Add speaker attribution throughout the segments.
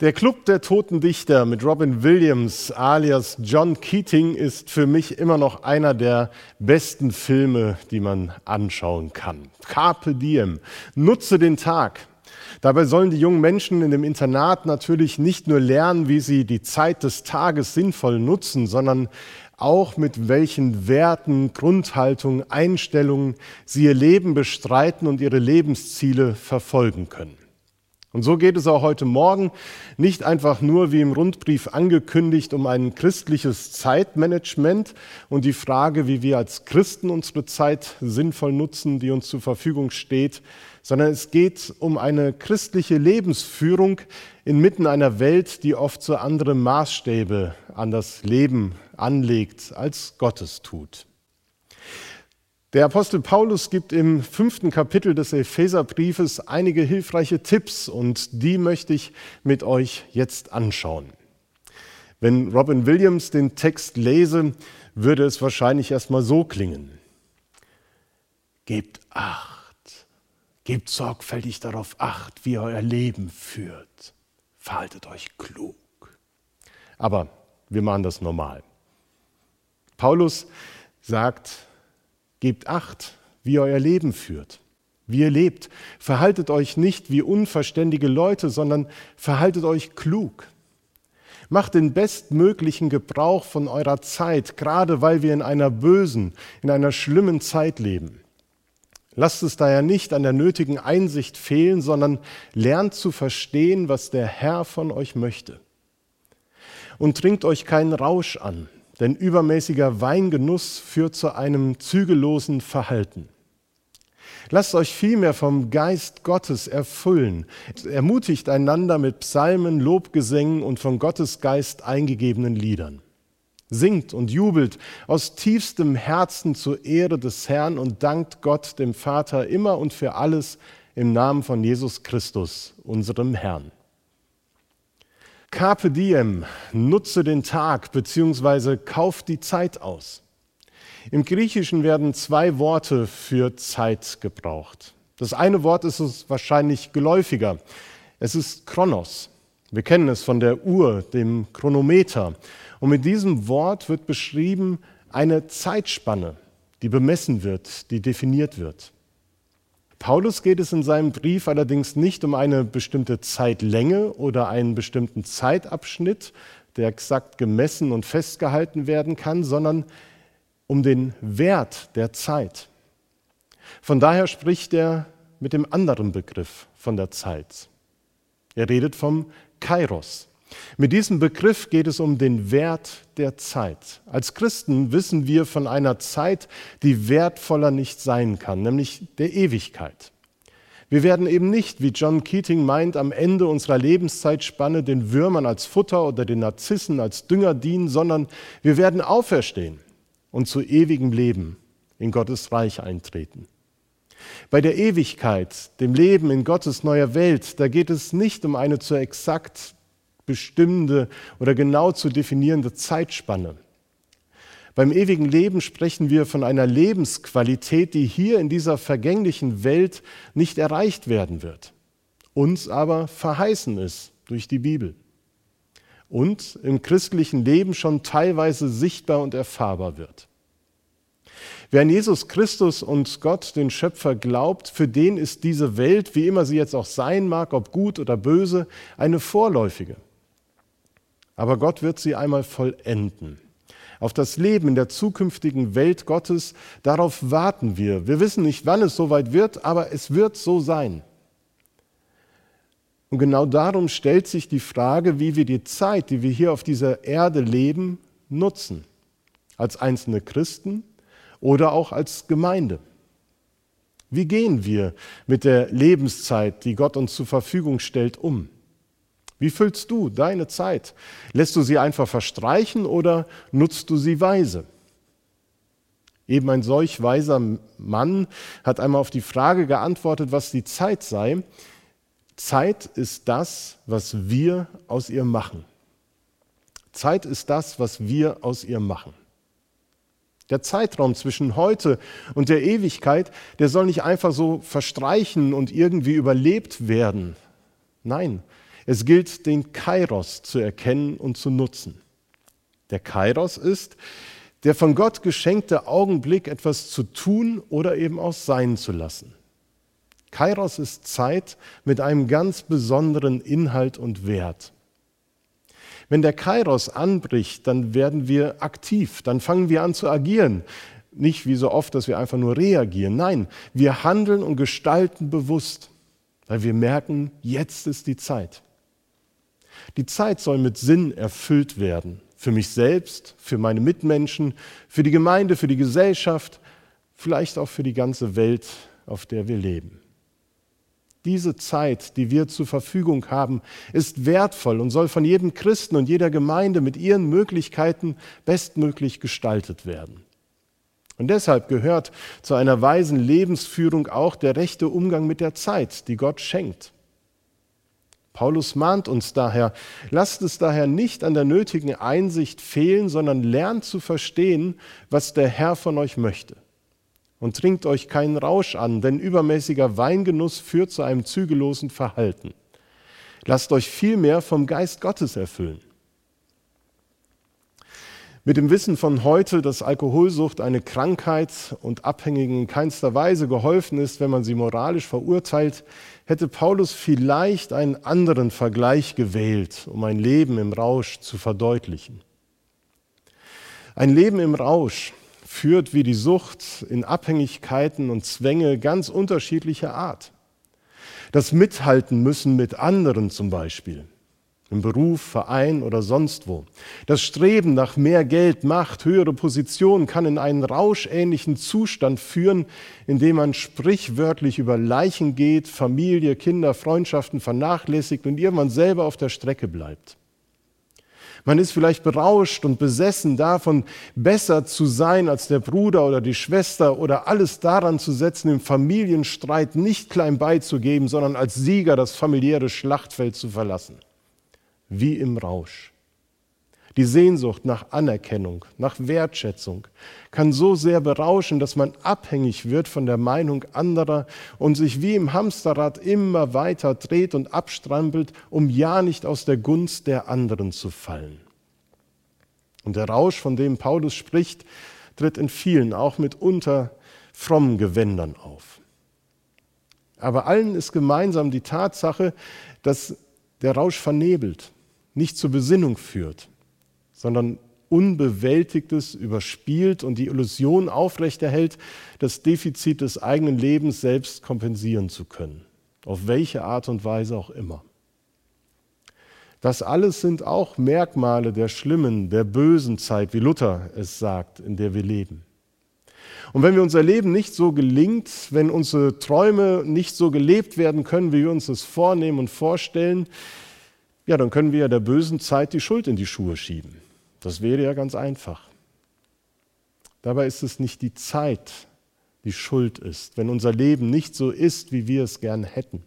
Speaker 1: Der Club der Toten Dichter mit Robin Williams alias John Keating ist für mich immer noch einer der besten Filme, die man anschauen kann. Carpe diem, nutze den Tag. Dabei sollen die jungen Menschen in dem Internat natürlich nicht nur lernen, wie sie die Zeit des Tages sinnvoll nutzen, sondern auch mit welchen Werten, Grundhaltungen, Einstellungen sie ihr Leben bestreiten und ihre Lebensziele verfolgen können. Und so geht es auch heute Morgen nicht einfach nur, wie im Rundbrief angekündigt, um ein christliches Zeitmanagement und die Frage, wie wir als Christen unsere Zeit sinnvoll nutzen, die uns zur Verfügung steht, sondern es geht um eine christliche Lebensführung inmitten einer Welt, die oft so andere Maßstäbe an das Leben anlegt, als Gottes tut. Der Apostel Paulus gibt im fünften Kapitel des Epheserbriefes einige hilfreiche Tipps und die möchte ich mit euch jetzt anschauen. Wenn Robin Williams den Text lese, würde es wahrscheinlich erstmal so klingen. Gebt acht, gebt sorgfältig darauf acht, wie ihr euer Leben führt. Verhaltet euch klug. Aber wir machen das normal. Paulus sagt, Gebt acht, wie ihr euer Leben führt, wie ihr lebt. Verhaltet euch nicht wie unverständige Leute, sondern verhaltet euch klug. Macht den bestmöglichen Gebrauch von eurer Zeit, gerade weil wir in einer bösen, in einer schlimmen Zeit leben. Lasst es daher nicht an der nötigen Einsicht fehlen, sondern lernt zu verstehen, was der Herr von euch möchte. Und trinkt euch keinen Rausch an, denn übermäßiger Weingenuss führt zu einem zügellosen Verhalten. Lasst euch vielmehr vom Geist Gottes erfüllen. Ermutigt einander mit Psalmen, Lobgesängen und von Gottes Geist eingegebenen Liedern. Singt und jubelt aus tiefstem Herzen zur Ehre des Herrn und dankt Gott, dem Vater, immer und für alles im Namen von Jesus Christus, unserem Herrn. Carpe diem, nutze den Tag bzw. kauf die Zeit aus. Im Griechischen werden zwei Worte für Zeit gebraucht. Das eine Wort ist uns wahrscheinlich geläufiger. Es ist Chronos. Wir kennen es von der Uhr, dem Chronometer. Und mit diesem Wort wird beschrieben eine Zeitspanne, die bemessen wird, die definiert wird. Paulus geht es in seinem Brief allerdings nicht um eine bestimmte Zeitlänge oder einen bestimmten Zeitabschnitt, der exakt gemessen und festgehalten werden kann, sondern um den Wert der Zeit. Von daher spricht er mit dem anderen Begriff von der Zeit. Er redet vom Kairos. Mit diesem Begriff geht es um den Wert der Zeit. Als Christen wissen wir von einer Zeit, die wertvoller nicht sein kann, nämlich der Ewigkeit. Wir werden eben nicht, wie John Keating meint, am Ende unserer Lebenszeitspanne den Würmern als Futter oder den Narzissen als Dünger dienen, sondern wir werden auferstehen und zu ewigem Leben in Gottes Reich eintreten. Bei der Ewigkeit, dem Leben in Gottes neuer Welt, da geht es nicht um eine zur exakt bestimmende oder genau zu definierende Zeitspanne. Beim ewigen Leben sprechen wir von einer Lebensqualität, die hier in dieser vergänglichen Welt nicht erreicht werden wird, uns aber verheißen ist durch die Bibel und im christlichen Leben schon teilweise sichtbar und erfahrbar wird. Wer an Jesus Christus und Gott, den Schöpfer, glaubt, für den ist diese Welt, wie immer sie jetzt auch sein mag, ob gut oder böse, eine vorläufige. Aber Gott wird sie einmal vollenden. Auf das Leben in der zukünftigen Welt Gottes, darauf warten wir. Wir wissen nicht, wann es soweit wird, aber es wird so sein. Und genau darum stellt sich die Frage, wie wir die Zeit, die wir hier auf dieser Erde leben, nutzen. Als einzelne Christen oder auch als Gemeinde. Wie gehen wir mit der Lebenszeit, die Gott uns zur Verfügung stellt, um? Wie füllst du deine Zeit? Lässt du sie einfach verstreichen oder nutzt du sie weise? Eben ein solch weiser Mann hat einmal auf die Frage geantwortet, was die Zeit sei. Zeit ist das, was wir aus ihr machen. Zeit ist das, was wir aus ihr machen. Der Zeitraum zwischen heute und der Ewigkeit, der soll nicht einfach so verstreichen und irgendwie überlebt werden. Nein, Es gilt, den Kairos zu erkennen und zu nutzen. Der Kairos ist der von Gott geschenkte Augenblick, etwas zu tun oder eben auch sein zu lassen. Kairos ist Zeit mit einem ganz besonderen Inhalt und Wert. Wenn der Kairos anbricht, dann werden wir aktiv, dann fangen wir an zu agieren. Nicht wie so oft, dass wir einfach nur reagieren. Nein, wir handeln und gestalten bewusst, weil wir merken, jetzt ist die Zeit. Die Zeit soll mit Sinn erfüllt werden. Für mich selbst, für meine Mitmenschen, für die Gemeinde, für die Gesellschaft, vielleicht auch für die ganze Welt, auf der wir leben. Diese Zeit, die wir zur Verfügung haben, ist wertvoll und soll von jedem Christen und jeder Gemeinde mit ihren Möglichkeiten bestmöglich gestaltet werden. Und deshalb gehört zu einer weisen Lebensführung auch der rechte Umgang mit der Zeit, die Gott schenkt. Paulus mahnt uns daher, lasst es daher nicht an der nötigen Einsicht fehlen, sondern lernt zu verstehen, was der Herr von euch möchte. Und trinkt euch keinen Rausch an, denn übermäßiger Weingenuss führt zu einem zügellosen Verhalten. Lasst euch vielmehr vom Geist Gottes erfüllen. Mit dem Wissen von heute, dass Alkoholsucht eine Krankheit und Abhängigen in keinster Weise geholfen ist, wenn man sie moralisch verurteilt, hätte Paulus vielleicht einen anderen Vergleich gewählt, um ein Leben im Rausch zu verdeutlichen. Ein Leben im Rausch führt wie die Sucht in Abhängigkeiten und Zwänge ganz unterschiedlicher Art. Das Mithalten müssen mit anderen zum Beispiel im Beruf, Verein oder sonst wo. Das Streben nach mehr Geld, Macht, höhere Position kann in einen rauschähnlichen Zustand führen, in dem man sprichwörtlich über Leichen geht, Familie, Kinder, Freundschaften vernachlässigt und irgendwann selber auf der Strecke bleibt. Man ist vielleicht berauscht und besessen davon, besser zu sein als der Bruder oder die Schwester oder alles daran zu setzen, im Familienstreit nicht klein beizugeben, sondern als Sieger das familiäre Schlachtfeld zu verlassen wie im Rausch. Die Sehnsucht nach Anerkennung, nach Wertschätzung kann so sehr berauschen, dass man abhängig wird von der Meinung anderer und sich wie im Hamsterrad immer weiter dreht und abstrampelt, um ja nicht aus der Gunst der anderen zu fallen. Und der Rausch, von dem Paulus spricht, tritt in vielen, auch mitunter frommen Gewändern auf. Aber allen ist gemeinsam die Tatsache, dass der Rausch vernebelt, nicht zur Besinnung führt, sondern Unbewältigtes überspielt und die Illusion aufrechterhält, das Defizit des eigenen Lebens selbst kompensieren zu können, auf welche Art und Weise auch immer. Das alles sind auch Merkmale der schlimmen, der bösen Zeit, wie Luther es sagt, in der wir leben. Und wenn wir unser Leben nicht so gelingt, wenn unsere Träume nicht so gelebt werden können, wie wir uns das vornehmen und vorstellen, ja, dann können wir ja der bösen Zeit die Schuld in die Schuhe schieben. Das wäre ja ganz einfach. Dabei ist es nicht die Zeit, die schuld ist, wenn unser Leben nicht so ist, wie wir es gern hätten.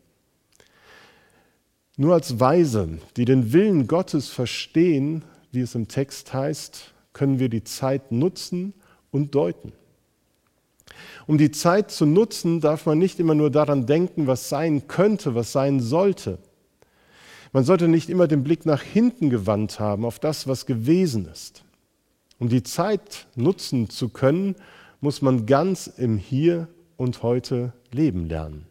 Speaker 1: Nur als Weise, die den Willen Gottes verstehen, wie es im Text heißt, können wir die Zeit nutzen und deuten. Um die Zeit zu nutzen, darf man nicht immer nur daran denken, was sein könnte, was sein sollte. Man sollte nicht immer den Blick nach hinten gewandt haben, auf das, was gewesen ist. Um die Zeit nutzen zu können, muss man ganz im Hier und heute leben lernen.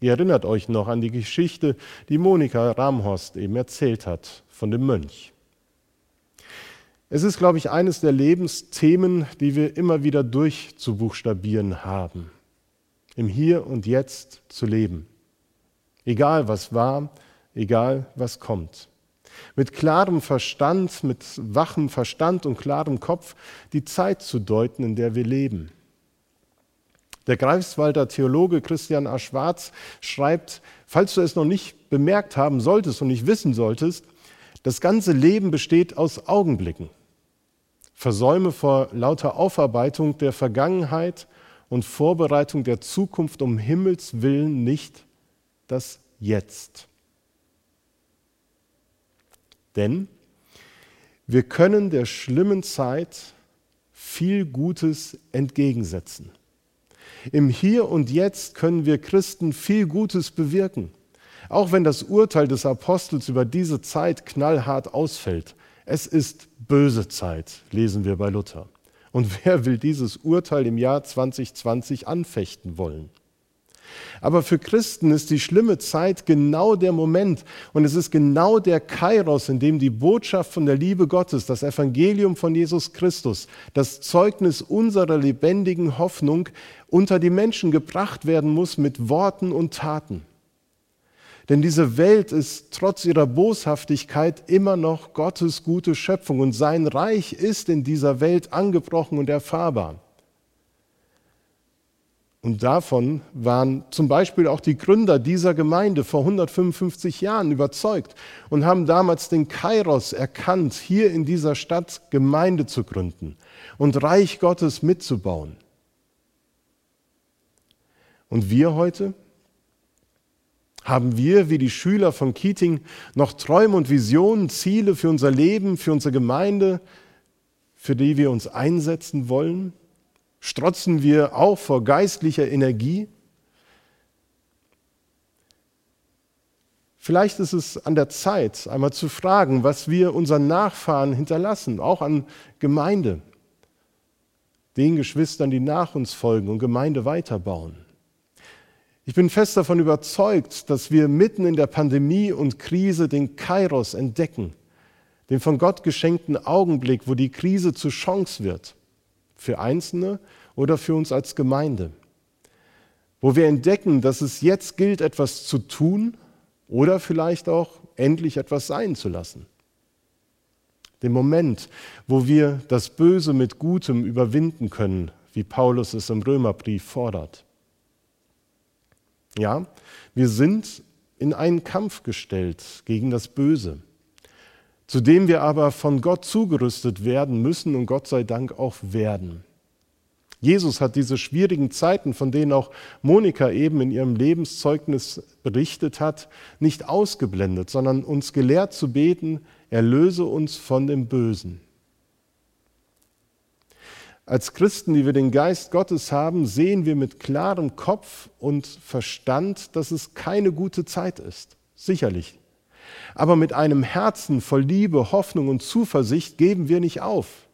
Speaker 1: Ihr erinnert euch noch an die Geschichte, die Monika Ramhorst eben erzählt hat von dem Mönch. Es ist, glaube ich, eines der Lebensthemen, die wir immer wieder durchzubuchstabieren haben. Im Hier und Jetzt zu leben. Egal was war, egal was kommt. Mit klarem Verstand, mit wachem Verstand und klarem Kopf die Zeit zu deuten, in der wir leben. Der Greifswalder Theologe Christian A. Schwarz schreibt, falls du es noch nicht bemerkt haben solltest und nicht wissen solltest, das ganze Leben besteht aus Augenblicken. Versäume vor lauter Aufarbeitung der Vergangenheit und Vorbereitung der Zukunft um Himmels willen nicht das Jetzt. Denn wir können der schlimmen Zeit viel Gutes entgegensetzen. Im Hier und Jetzt können wir Christen viel Gutes bewirken. Auch wenn das Urteil des Apostels über diese Zeit knallhart ausfällt. Es ist böse Zeit, lesen wir bei Luther. Und wer will dieses Urteil im Jahr 2020 anfechten wollen? Aber für Christen ist die schlimme Zeit genau der Moment und es ist genau der Kairos, in dem die Botschaft von der Liebe Gottes, das Evangelium von Jesus Christus, das Zeugnis unserer lebendigen Hoffnung unter die Menschen gebracht werden muss mit Worten und Taten. Denn diese Welt ist trotz ihrer Boshaftigkeit immer noch Gottes gute Schöpfung und sein Reich ist in dieser Welt angebrochen und erfahrbar. Und davon waren zum Beispiel auch die Gründer dieser Gemeinde vor 155 Jahren überzeugt und haben damals den Kairos erkannt, hier in dieser Stadt Gemeinde zu gründen und Reich Gottes mitzubauen. Und wir heute? Haben wir, wie die Schüler von Keating, noch Träume und Visionen, Ziele für unser Leben, für unsere Gemeinde, für die wir uns einsetzen wollen? Strotzen wir auch vor geistlicher Energie? Vielleicht ist es an der Zeit, einmal zu fragen, was wir unseren Nachfahren hinterlassen, auch an Gemeinde, den Geschwistern, die nach uns folgen und Gemeinde weiterbauen. Ich bin fest davon überzeugt, dass wir mitten in der Pandemie und Krise den Kairos entdecken, den von Gott geschenkten Augenblick, wo die Krise zur Chance wird für Einzelne oder für uns als Gemeinde. Wo wir entdecken, dass es jetzt gilt, etwas zu tun oder vielleicht auch endlich etwas sein zu lassen. Den Moment, wo wir das Böse mit Gutem überwinden können, wie Paulus es im Römerbrief fordert. Ja, wir sind in einen Kampf gestellt gegen das Böse, zu dem wir aber von Gott zugerüstet werden müssen und Gott sei Dank auch werden. Jesus hat diese schwierigen Zeiten, von denen auch Monika eben in ihrem Lebenszeugnis berichtet hat, nicht ausgeblendet, sondern uns gelehrt zu beten, erlöse uns von dem Bösen. Als Christen, die wir den Geist Gottes haben, sehen wir mit klarem Kopf und Verstand, dass es keine gute Zeit ist. Sicherlich. Aber mit einem Herzen voll Liebe, Hoffnung und Zuversicht geben wir nicht auf.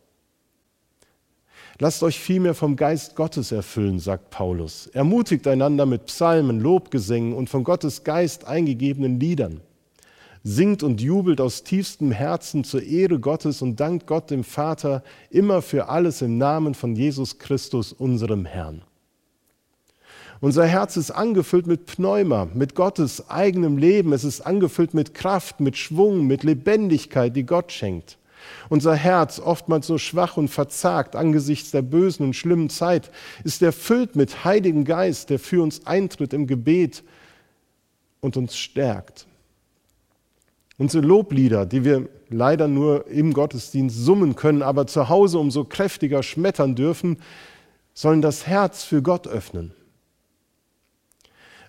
Speaker 1: Lasst euch vielmehr vom Geist Gottes erfüllen, sagt Paulus. Ermutigt einander mit Psalmen, Lobgesängen und von Gottes Geist eingegebenen Liedern. Singt und jubelt aus tiefstem Herzen zur Ehre Gottes und dankt Gott dem Vater immer für alles im Namen von Jesus Christus, unserem Herrn. Unser Herz ist angefüllt mit Pneuma, mit Gottes eigenem Leben. Es ist angefüllt mit Kraft, mit Schwung, mit Lebendigkeit, die Gott schenkt. Unser Herz, oftmals so schwach und verzagt angesichts der bösen und schlimmen Zeit, ist erfüllt mit Heiligen Geist, der für uns eintritt im Gebet und uns stärkt. Unsere Loblieder, die wir leider nur im Gottesdienst summen können, aber zu Hause umso kräftiger schmettern dürfen, sollen das Herz für Gott öffnen.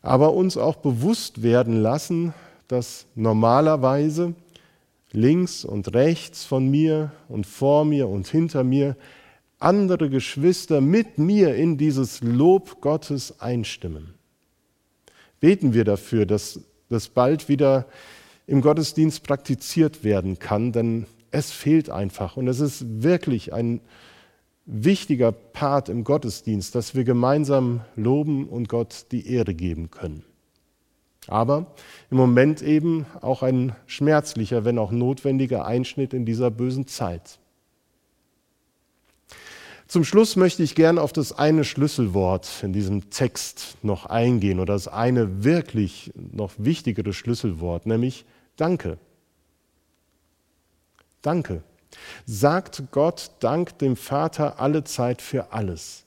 Speaker 1: Aber uns auch bewusst werden lassen, dass normalerweise links und rechts von mir und vor mir und hinter mir andere Geschwister mit mir in dieses Lob Gottes einstimmen. Beten wir dafür, dass das bald wieder im Gottesdienst praktiziert werden kann, denn es fehlt einfach und es ist wirklich ein wichtiger Part im Gottesdienst, dass wir gemeinsam loben und Gott die Ehre geben können. Aber im Moment eben auch ein schmerzlicher, wenn auch notwendiger Einschnitt in dieser bösen Zeit. Zum Schluss möchte ich gern auf das eine Schlüsselwort in diesem Text noch eingehen oder das eine wirklich noch wichtigere Schlüsselwort, nämlich Danke. Danke. Sagt Gott Dank dem Vater alle Zeit für alles.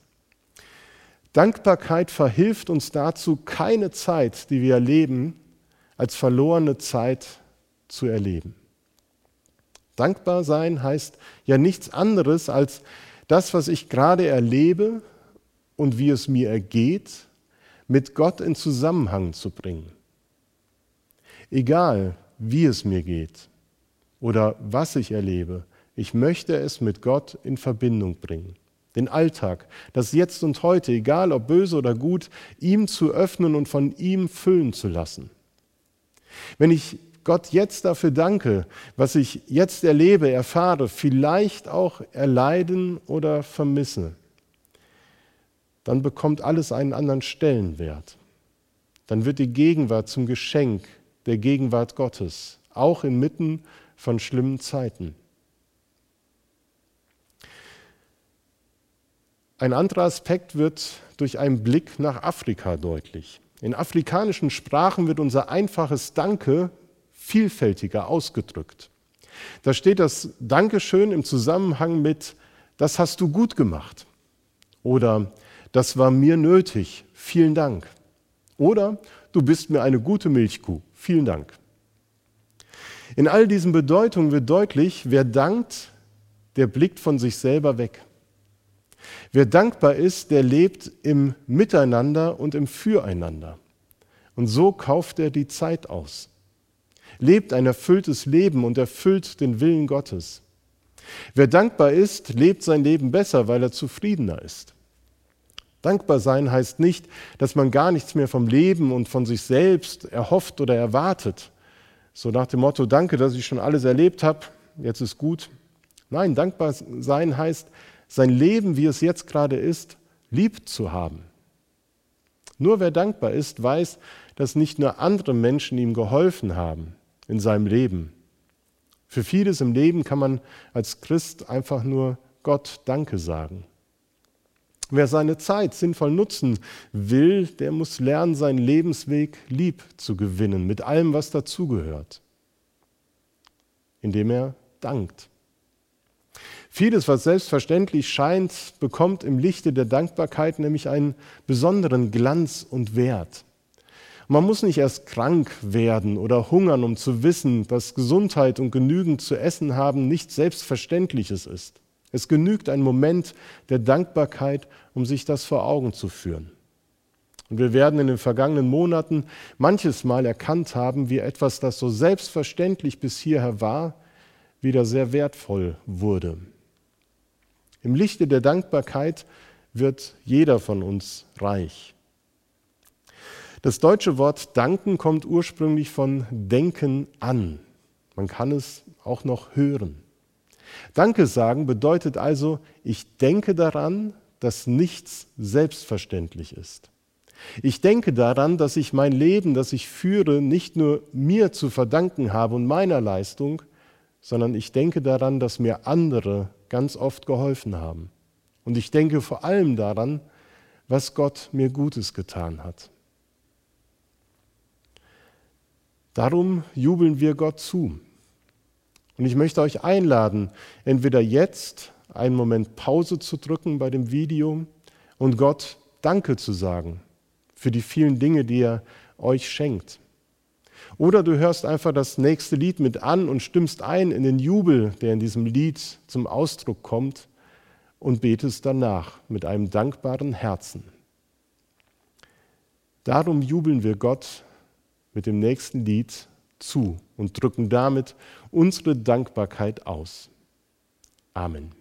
Speaker 1: Dankbarkeit verhilft uns dazu, keine Zeit, die wir erleben, als verlorene Zeit zu erleben. Dankbar sein heißt ja nichts anderes als das, was ich gerade erlebe und wie es mir ergeht, mit Gott in Zusammenhang zu bringen. Egal, wie es mir geht oder was ich erlebe, ich möchte es mit Gott in Verbindung bringen den Alltag, das Jetzt und Heute, egal ob böse oder gut, ihm zu öffnen und von ihm füllen zu lassen. Wenn ich Gott jetzt dafür danke, was ich jetzt erlebe, erfahre, vielleicht auch erleiden oder vermisse, dann bekommt alles einen anderen Stellenwert. Dann wird die Gegenwart zum Geschenk der Gegenwart Gottes, auch inmitten von schlimmen Zeiten. Ein anderer Aspekt wird durch einen Blick nach Afrika deutlich. In afrikanischen Sprachen wird unser einfaches Danke vielfältiger ausgedrückt. Da steht das Dankeschön im Zusammenhang mit, das hast du gut gemacht. Oder das war mir nötig, vielen Dank. Oder du bist mir eine gute Milchkuh, vielen Dank. In all diesen Bedeutungen wird deutlich, wer dankt, der blickt von sich selber weg. Wer dankbar ist, der lebt im Miteinander und im Füreinander. Und so kauft er die Zeit aus, lebt ein erfülltes Leben und erfüllt den Willen Gottes. Wer dankbar ist, lebt sein Leben besser, weil er zufriedener ist. Dankbar sein heißt nicht, dass man gar nichts mehr vom Leben und von sich selbst erhofft oder erwartet. So nach dem Motto, danke, dass ich schon alles erlebt habe, jetzt ist gut. Nein, dankbar sein heißt, sein Leben, wie es jetzt gerade ist, lieb zu haben. Nur wer dankbar ist, weiß, dass nicht nur andere Menschen ihm geholfen haben in seinem Leben. Für vieles im Leben kann man als Christ einfach nur Gott Danke sagen. Wer seine Zeit sinnvoll nutzen will, der muss lernen, seinen Lebensweg lieb zu gewinnen, mit allem, was dazugehört, indem er dankt. Vieles, was selbstverständlich scheint, bekommt im Lichte der Dankbarkeit nämlich einen besonderen Glanz und Wert. Man muss nicht erst krank werden oder hungern, um zu wissen, dass Gesundheit und genügend zu essen haben nichts Selbstverständliches ist. Es genügt ein Moment der Dankbarkeit, um sich das vor Augen zu führen. Und wir werden in den vergangenen Monaten manches Mal erkannt haben, wie etwas, das so selbstverständlich bis hierher war, wieder sehr wertvoll wurde. Im Lichte der Dankbarkeit wird jeder von uns reich. Das deutsche Wort danken kommt ursprünglich von denken an. Man kann es auch noch hören. Danke sagen bedeutet also, ich denke daran, dass nichts selbstverständlich ist. Ich denke daran, dass ich mein Leben, das ich führe, nicht nur mir zu verdanken habe und meiner Leistung, sondern ich denke daran, dass mir andere ganz oft geholfen haben. Und ich denke vor allem daran, was Gott mir Gutes getan hat. Darum jubeln wir Gott zu. Und ich möchte euch einladen, entweder jetzt einen Moment Pause zu drücken bei dem Video und Gott Danke zu sagen für die vielen Dinge, die er euch schenkt. Oder du hörst einfach das nächste Lied mit an und stimmst ein in den Jubel, der in diesem Lied zum Ausdruck kommt und betest danach mit einem dankbaren Herzen. Darum jubeln wir Gott mit dem nächsten Lied zu und drücken damit unsere Dankbarkeit aus. Amen.